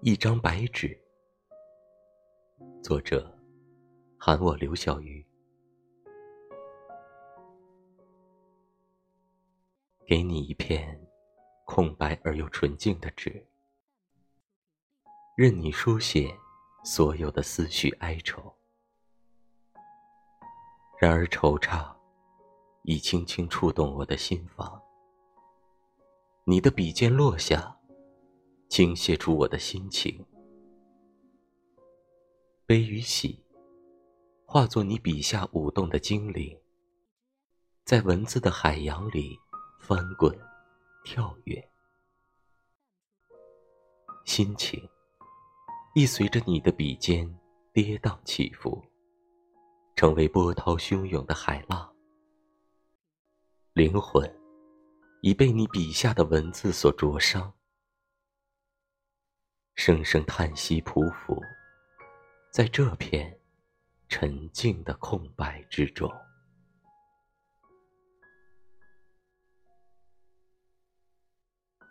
一张白纸，作者：喊我刘小鱼。给你一片空白而又纯净的纸，任你书写所有的思绪哀愁。然而惆怅已轻轻触动我的心房，你的笔尖落下。倾泻出我的心情，悲与喜，化作你笔下舞动的精灵，在文字的海洋里翻滚、跳跃。心情亦随着你的笔尖跌宕起伏，成为波涛汹涌的海浪。灵魂已被你笔下的文字所灼伤。声声叹息匍匐，在这片沉静的空白之中。